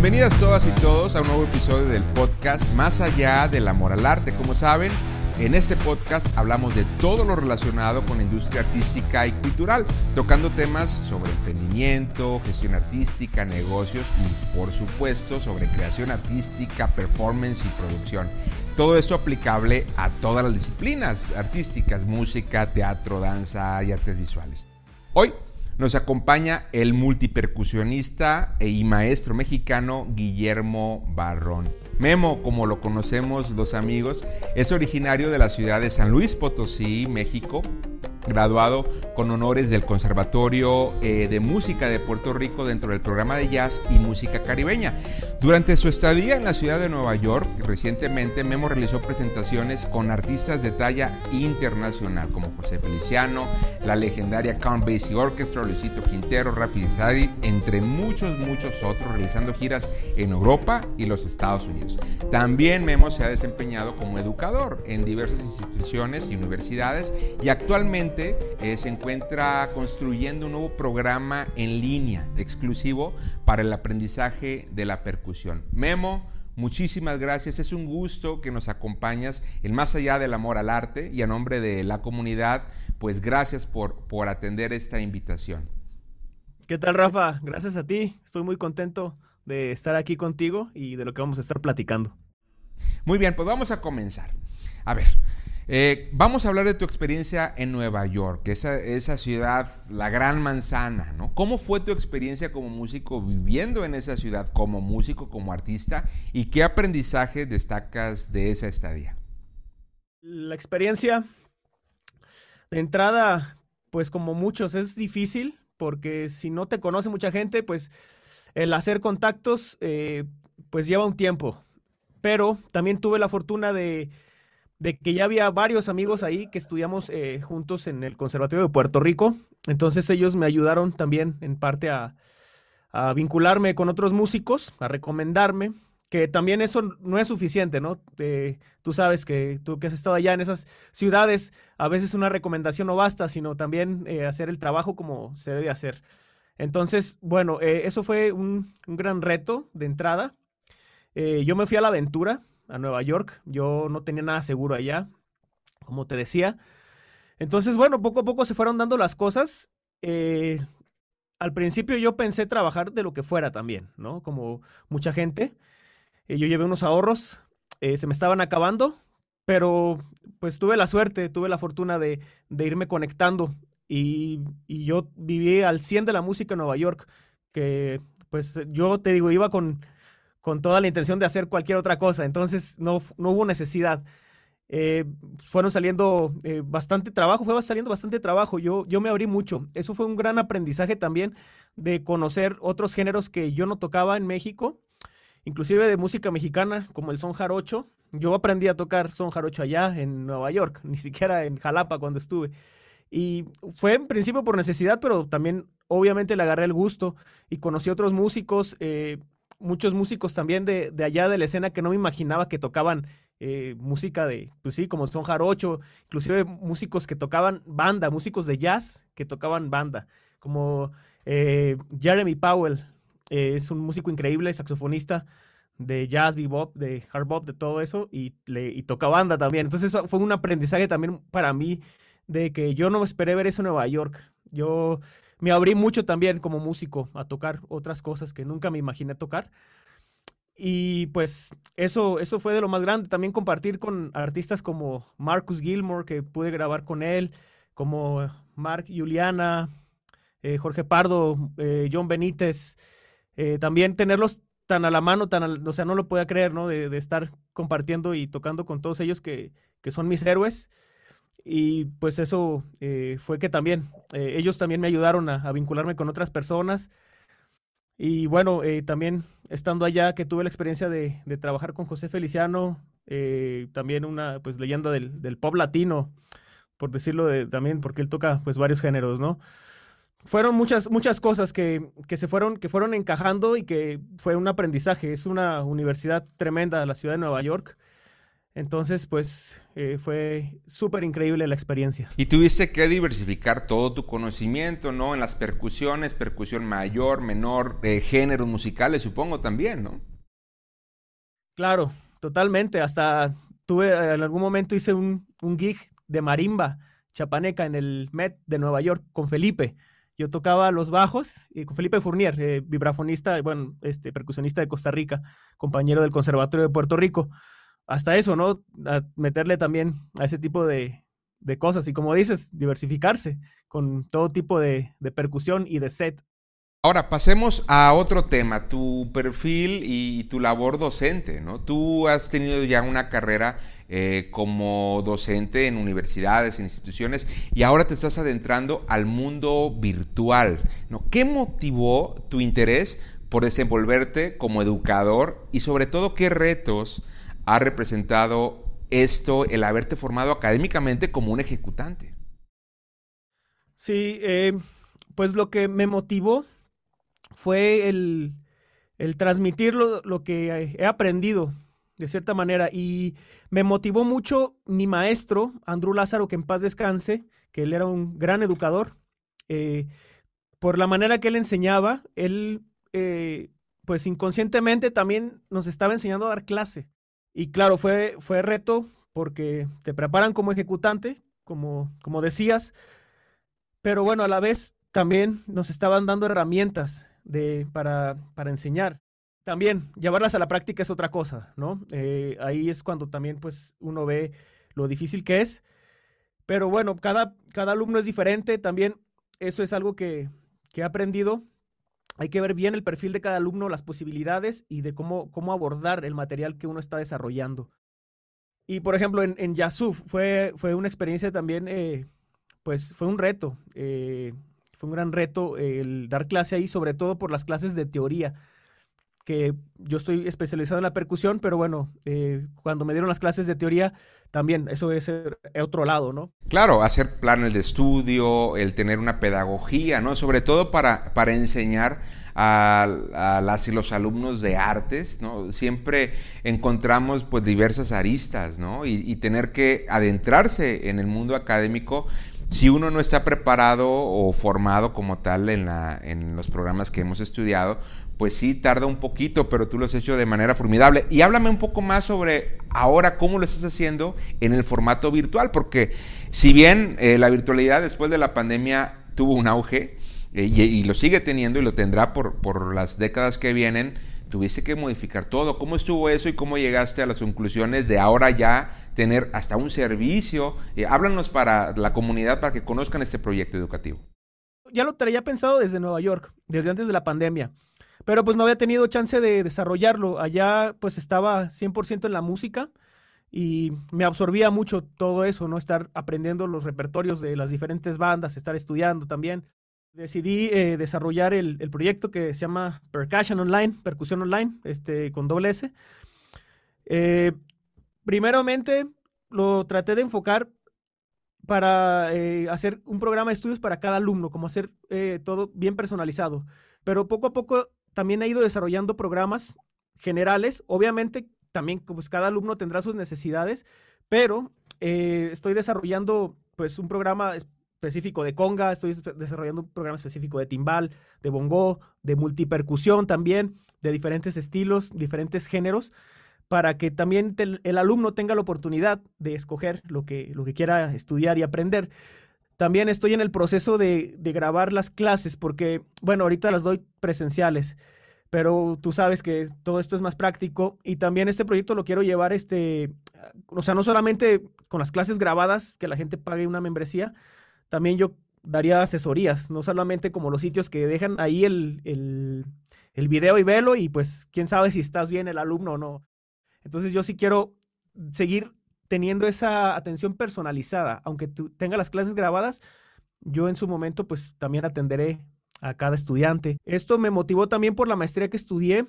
Bienvenidas todas y todos a un nuevo episodio del podcast Más allá del amor al arte. Como saben, en este podcast hablamos de todo lo relacionado con la industria artística y cultural, tocando temas sobre emprendimiento, gestión artística, negocios y por supuesto sobre creación artística, performance y producción. Todo esto aplicable a todas las disciplinas artísticas, música, teatro, danza y artes visuales. Hoy nos acompaña el multipercusionista y maestro mexicano Guillermo Barrón. Memo, como lo conocemos los amigos, es originario de la ciudad de San Luis Potosí, México, graduado con honores del Conservatorio eh, de Música de Puerto Rico dentro del programa de jazz y música caribeña. Durante su estadía en la ciudad de Nueva York, recientemente Memo realizó presentaciones con artistas de talla internacional como José Feliciano, la legendaria Count Basie Orchestra, Luisito Quintero, Rafi Sari, entre muchos, muchos otros, realizando giras en Europa y los Estados Unidos. También Memo se ha desempeñado como educador en diversas instituciones y universidades y actualmente eh, se encuentra construyendo un nuevo programa en línea exclusivo para el aprendizaje de la percusión. Memo, muchísimas gracias. Es un gusto que nos acompañas en Más allá del amor al arte y a nombre de la comunidad, pues gracias por, por atender esta invitación. ¿Qué tal, Rafa? Gracias a ti. Estoy muy contento de estar aquí contigo y de lo que vamos a estar platicando. Muy bien, pues vamos a comenzar. A ver, eh, vamos a hablar de tu experiencia en Nueva York, esa, esa ciudad, la gran manzana, ¿no? ¿Cómo fue tu experiencia como músico viviendo en esa ciudad, como músico, como artista? ¿Y qué aprendizaje destacas de esa estadía? La experiencia, de entrada, pues como muchos, es difícil, porque si no te conoce mucha gente, pues el hacer contactos, eh, pues lleva un tiempo. Pero también tuve la fortuna de de que ya había varios amigos ahí que estudiamos eh, juntos en el Conservatorio de Puerto Rico. Entonces ellos me ayudaron también en parte a, vincularme con otros músicos, a recomendarme, que también eso no es suficiente, ¿no? Eh, tú sabes que tú que has estado allá en esas ciudades, a veces una recomendación no basta, sino también eh, hacer el trabajo como se debe hacer. Entonces, bueno, eso fue un, un, gran reto de entrada. yo me fui a la aventura, a Nueva York. Yo no tenía nada seguro allá, como te decía. Entonces, bueno, poco a poco se fueron dando las cosas. Eh, al principio yo pensé trabajar de lo que fuera también, ¿no? Como mucha gente. Eh, yo llevé unos ahorros, eh, se me estaban acabando, pero pues tuve la suerte, tuve la fortuna de, irme conectando y, y, yo viví al 100 de la música en Nueva York, que pues yo te digo, iba con con toda la intención de hacer cualquier otra cosa. Entonces no, no hubo necesidad. Eh, fueron saliendo eh, bastante trabajo, fue saliendo bastante trabajo. Yo, yo me abrí mucho. Eso fue un gran aprendizaje también de conocer otros géneros que yo no tocaba en México, inclusive de música mexicana, como el son jarocho. Yo aprendí a tocar son jarocho allá en Nueva York, ni siquiera en Jalapa cuando estuve. Y fue en principio por necesidad, pero también obviamente le agarré el gusto y conocí otros músicos. Eh, muchos músicos también de, allá de la escena que no me imaginaba que tocaban eh, música de, pues sí, como son jarocho, inclusive músicos que tocaban banda, músicos de jazz que tocaban banda, como eh, Jeremy Powell, eh, es un músico increíble, saxofonista de jazz, bebop, de hard bop, de todo eso, y, le, y toca banda también. Entonces eso fue un aprendizaje también para mí de que yo no esperé ver eso en Nueva York. Yo me abrí mucho también como músico a tocar otras cosas que nunca me imaginé tocar. Y pues eso, eso fue de lo más grande. También compartir con artistas como Marcus Gilmore, que pude grabar con él, como Mark Juliana, eh, Jorge Pardo, eh, John Benítez. Eh, también tenerlos tan a la mano, tan o sea, no lo podía creer, ¿no? De, de, estar compartiendo y tocando con todos ellos que, que son mis héroes. Y pues eso eh, fue que también, eh, ellos también me ayudaron a, vincularme con otras personas. Y bueno, eh, también estando allá que tuve la experiencia de, trabajar con José Feliciano, también una pues leyenda del, del, pop latino, por decirlo de, también, porque él toca pues varios géneros, ¿no? Fueron muchas, muchas cosas que, que, se fueron, que fueron encajando y que fue un aprendizaje. Es una universidad tremenda, la ciudad de Nueva York. Entonces, pues eh, fue súper increíble la experiencia. Y tuviste que diversificar todo tu conocimiento, ¿no? En las percusiones, percusión mayor, menor, eh, géneros musicales, supongo también, ¿no? Claro, totalmente. Hasta tuve, en algún momento hice un, un gig de marimba chapaneca en el Met de Nueva York con Felipe. Yo tocaba los bajos y con Felipe Fournier, eh, vibrafonista, bueno, este, percusionista de Costa Rica, compañero del Conservatorio de Puerto Rico. Hasta eso, ¿no? Meterle también a ese tipo de, de cosas. Y como dices, diversificarse con todo tipo de, de percusión y de set. Ahora pasemos a otro tema, tu perfil y tu labor docente, ¿no? Tú has tenido ya una carrera eh, como docente en universidades, en instituciones, y ahora te estás adentrando al mundo virtual, ¿no? ¿Qué motivó tu interés por desenvolverte como educador y sobre todo qué retos ha representado esto, el haberte formado académicamente como un ejecutante? Sí, eh, pues lo que me motivó fue el, transmitir lo, que he aprendido de cierta manera y me motivó mucho mi maestro, Andrew Lázaro, que en paz descanse, que él era un gran educador. Eh, por la manera que él enseñaba, él eh, pues inconscientemente también nos estaba enseñando a dar clase. Y claro, fue, fue reto porque te preparan como ejecutante, como, como decías, pero bueno, a la vez también nos estaban dando herramientas de, para, para enseñar. También llevarlas a la práctica es otra cosa, ¿no? Eh, ahí es cuando también pues uno ve lo difícil que es. Pero bueno, cada, cada alumno es diferente. También eso es algo que, que he aprendido. Hay que ver bien el perfil de cada alumno, las posibilidades y de cómo, cómo abordar el material que uno está desarrollando. Y por ejemplo, en, en Yasuf fue, fue una experiencia también, eh, pues fue un reto. Eh, fue un gran reto el dar clase ahí, sobre todo por las clases de teoría, que yo estoy especializado en la percusión, pero bueno, eh, cuando me dieron las clases de teoría, también eso es otro lado, ¿no? Claro, hacer planes de estudio, el tener una pedagogía, ¿no? Sobre todo para, para enseñar a, las y los alumnos de artes, ¿no? Siempre encontramos pues diversas aristas, ¿no? Y tener que adentrarse en el mundo académico si uno no está preparado o formado como tal en, la, en los programas que hemos estudiado, pues sí tarda un poquito, pero tú lo has hecho de manera formidable. Y háblame un poco más sobre ahora cómo lo estás haciendo en el formato virtual, porque si bien eh, la virtualidad después de la pandemia tuvo un auge eh, y, lo sigue teniendo y lo tendrá por, por las décadas que vienen, tuviste que modificar todo. ¿Cómo estuvo eso y cómo llegaste a las conclusiones de ahora ya tener hasta un servicio. Eh, háblanos para la comunidad para que conozcan este proyecto educativo. Ya lo traía pensado desde Nueva York, desde antes de la pandemia, pero pues no había tenido chance de desarrollarlo. Allá pues estaba 100% en la música y me absorbía mucho todo eso, ¿no? Estar aprendiendo los repertorios de las diferentes bandas, estar estudiando también. Decidí eh, desarrollar el, el, proyecto que se llama Percussion Online, Percusión Online, este, con doble S. Eh, Primeramente, lo traté de enfocar para eh, hacer un programa de estudios para cada alumno, como hacer eh, todo bien personalizado. Pero poco a poco también he ido desarrollando programas generales. Obviamente, también pues, cada alumno tendrá sus necesidades, pero eh, estoy desarrollando pues un programa específico de conga, estoy desarrollando un programa específico de timbal, de bongo, de multipercusión también, de diferentes estilos, diferentes géneros para que también el alumno tenga la oportunidad de escoger lo que, lo que quiera estudiar y aprender. También estoy en el proceso de, grabar las clases porque, bueno, ahorita las doy presenciales, pero tú sabes que todo esto es más práctico y también este proyecto lo quiero llevar, este, o sea, no solamente con las clases grabadas, que la gente pague una membresía, también yo daría asesorías, no solamente como los sitios que dejan ahí el, el, el video y velo y pues quién sabe si estás bien el alumno o no. Entonces yo sí quiero seguir teniendo esa atención personalizada, aunque tenga las clases grabadas, yo en su momento pues también atenderé a cada estudiante. Esto me motivó también por la maestría que estudié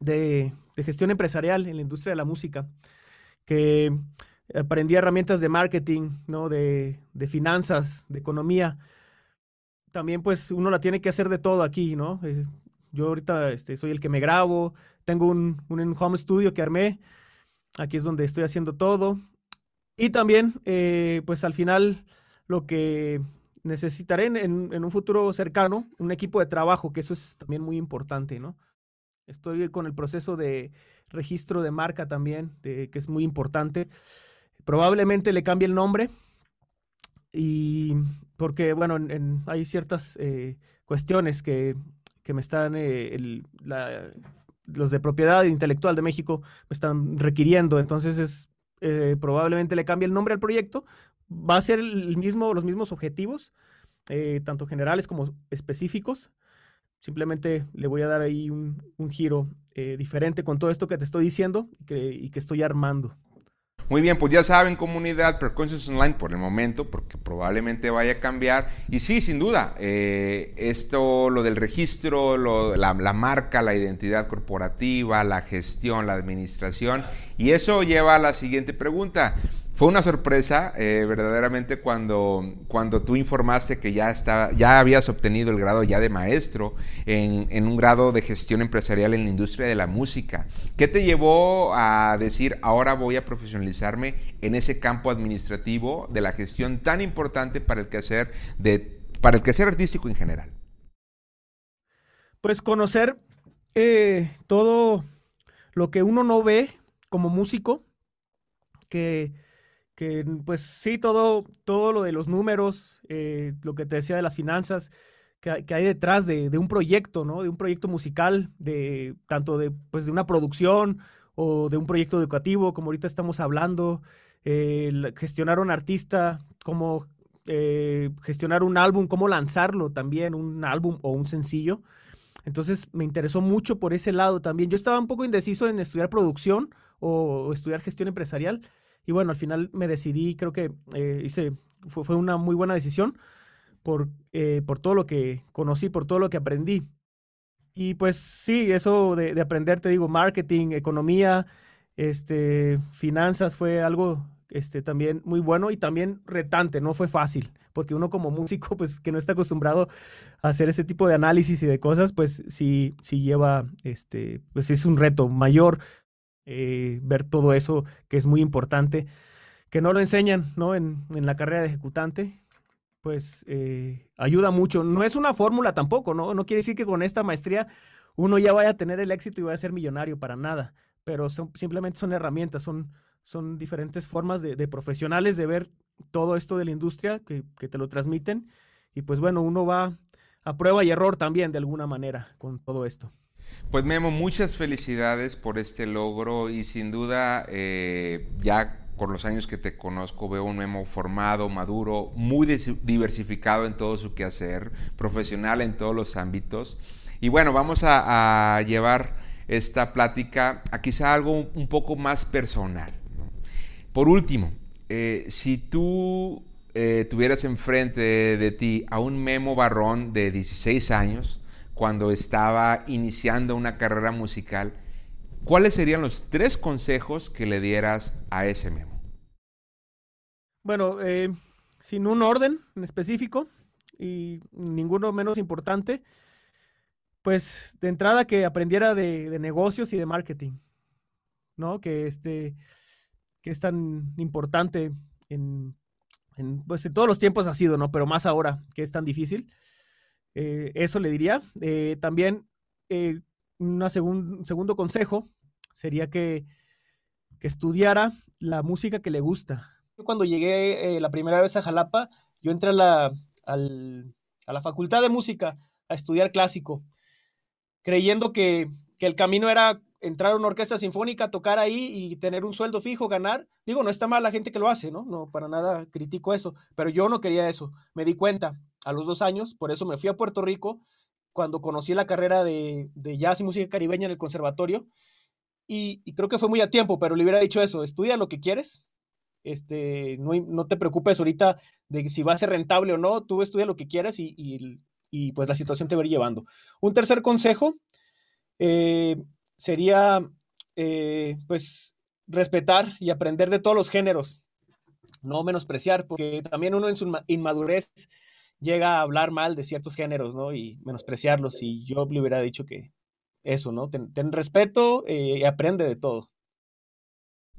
de, gestión empresarial en la industria de la música, que aprendí herramientas de marketing, ¿no? de, de finanzas, de economía. También pues uno la tiene que hacer de todo aquí, ¿no? Eh, yo ahorita este, soy el que me grabo, tengo un, un home studio que armé aquí es donde estoy haciendo todo. Y también, eh, pues al final, lo que necesitaré en, un futuro cercano, un equipo de trabajo, que eso es también muy importante, ¿no? Estoy con el proceso de registro de marca también, que es muy importante. Probablemente le cambie el nombre y porque, bueno, hay ciertas eh, cuestiones que, me están, eh, los de propiedad intelectual de México me están requiriendo, entonces es, eh, probablemente le cambie el nombre al proyecto, va a ser el mismo, los mismos objetivos, tanto generales como específicos, simplemente le voy a dar ahí un, giro diferente con todo esto que te estoy diciendo y que estoy armando. Muy bien, pues ya saben, comunidad, Preconscious Online por el momento, porque probablemente vaya a cambiar. Y sí, sin duda, eh, esto, lo del registro, la, la, marca, la identidad corporativa, la gestión, la administración. Y eso lleva a la siguiente pregunta. Fue una sorpresa eh, verdaderamente cuando, cuando tú informaste que ya, está, ya habías obtenido el grado ya de maestro en, en, un grado de gestión empresarial en la industria de la música. ¿Qué te llevó a decir ahora voy a profesionalizarme en ese campo administrativo de la gestión tan importante para el quehacer, de, para el quehacer artístico en general? Pues conocer eh, todo lo que uno no ve como músico, que que pues sí, todo, todo lo de los números, eh, lo que te decía de las finanzas, que, hay detrás de, un proyecto, ¿no? De un proyecto musical, de tanto de, pues, de una producción o de un proyecto educativo, como ahorita estamos hablando, eh, gestionar un artista, cómo eh, gestionar un álbum, cómo lanzarlo también, un álbum o un sencillo. Entonces me interesó mucho por ese lado también. Yo estaba un poco indeciso en estudiar producción o estudiar gestión empresarial, y bueno, al final me decidí, creo que eh, hice, fue, una muy buena decisión por, eh, por todo lo que conocí, por todo lo que aprendí. Y pues sí, eso de, aprender, te digo, marketing, economía, este, finanzas fue algo este, también muy bueno y también retante, no fue fácil, porque uno como músico, pues que no está acostumbrado a hacer ese tipo de análisis y de cosas, pues sí, sí lleva, este, pues es un reto mayor, eh, ver todo eso que es muy importante, que no lo enseñan ¿no? En, en la carrera de ejecutante, pues eh, ayuda mucho. No es una fórmula tampoco, ¿no? No quiere decir que con esta maestría uno ya vaya a tener el éxito y vaya a ser millonario para nada, pero son, simplemente son herramientas, son, son diferentes formas de, de, profesionales de ver todo esto de la industria que, que te lo transmiten y pues bueno, uno va a prueba y error también de alguna manera con todo esto. Pues Memo, muchas felicidades por este logro y sin duda eh, ya por los años que te conozco veo un Memo formado, maduro, muy diversificado en todo su quehacer, profesional en todos los ámbitos. Y bueno, vamos a, llevar esta plática a quizá algo un poco más personal. Por último, eh, si tú eh, tuvieras enfrente de ti a un Memo Barrón de 16 años, cuando estaba iniciando una carrera musical, ¿cuáles serían los tres consejos que le dieras a ese Memo? Bueno, eh, sin un orden en específico y ninguno menos importante, pues de entrada que aprendiera de, negocios y de marketing, ¿no? Que este, que es tan importante en, en, pues en todos los tiempos ha sido, ¿no? Pero más ahora que es tan difícil. Eh, eso le diría. Eh, también eh, un segundo consejo sería que, que, estudiara la música que le gusta. Cuando llegué la primera vez a Jalapa, yo entré a la, a la facultad de música a estudiar clásico, creyendo que, que el camino era entrar a una orquesta sinfónica, tocar ahí y tener un sueldo fijo, ganar. Digo, no está mal la gente que lo hace, ¿no? No, para nada critico eso, pero yo no quería eso. Me di cuenta a los dos años, por eso me fui a Puerto Rico cuando conocí la carrera de, jazz y música caribeña en el conservatorio. Y, creo que fue muy a tiempo, pero le hubiera dicho eso, estudia lo que quieres, este, no, no, te preocupes ahorita de si va a ser rentable o no, tú estudia lo que quieras y, y, pues la situación te va a ir llevando. Un tercer consejo eh, sería eh, pues respetar y aprender de todos los géneros, no menospreciar, porque también uno en su inmadurez llega a hablar mal de ciertos géneros, ¿no? Y menospreciarlos. Y yo le hubiera dicho que eso, ¿no? Ten, respeto eh, y aprende de todo.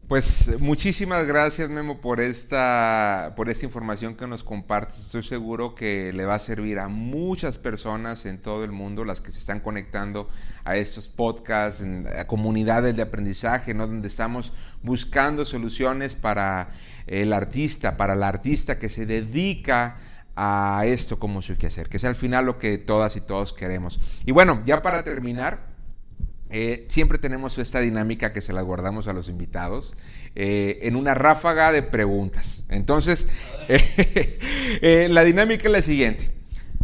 Pues muchísimas gracias Memo por esta, por esta información que nos compartes. Estoy seguro que le va a servir a muchas personas en todo el mundo, las que se están conectando a estos podcasts, en, a comunidades de aprendizaje, ¿no? donde estamos buscando soluciones para el artista, para la artista que se dedica a esto como su hacer, que es al final lo que todas y todos queremos. Y bueno, ya para terminar, eh, siempre tenemos esta dinámica que se la guardamos a los invitados eh, en una ráfaga de preguntas. Entonces, eh, la dinámica es la siguiente.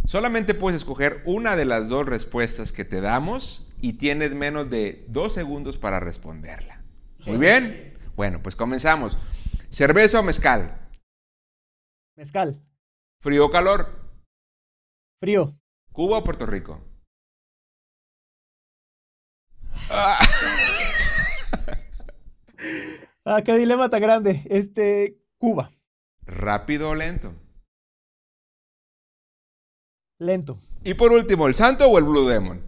Solamente puedes escoger una de las dos respuestas que te damos y tienes menos de dos segundos para responderla. Muy bien. Bueno, pues comenzamos. ¿Cerveza o mezcal? Mezcal. ¿Frío o calor? Frío. ¿Cuba o Puerto Rico? ah, qué dilema tan grande. Este, Cuba. ¿Rápido o lento? Lento. Y por último, ¿el santo o el Blue Demon?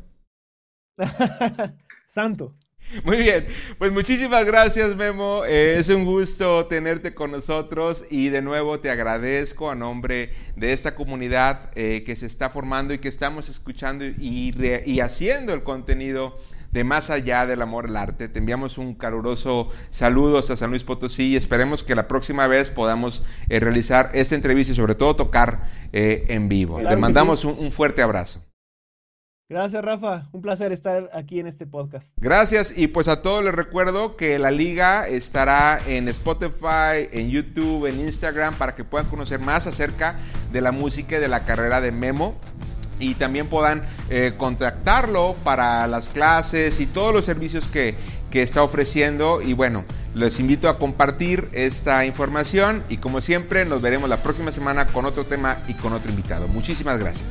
santo. Muy bien, pues muchísimas gracias Memo, eh, es un gusto tenerte con nosotros y de nuevo te agradezco a nombre de esta comunidad eh, que se está formando y que estamos escuchando y, y haciendo el contenido de Más Allá del Amor al Arte. Te enviamos un caluroso saludo hasta San Luis Potosí y esperemos que la próxima vez podamos eh, realizar esta entrevista y sobre todo tocar eh, en vivo. Te mandamos un, fuerte abrazo. Gracias, Rafa. Un placer estar aquí en este podcast. Gracias. Y pues a todos les recuerdo que la liga estará en Spotify, en YouTube, en Instagram, para que puedan conocer más acerca de la música y de la carrera de Memo y también puedan eh, contactarlo para las clases y todos los servicios que, que está ofreciendo. Y bueno, les invito a compartir esta información y como siempre nos veremos la próxima semana con otro tema y con otro invitado. Muchísimas gracias.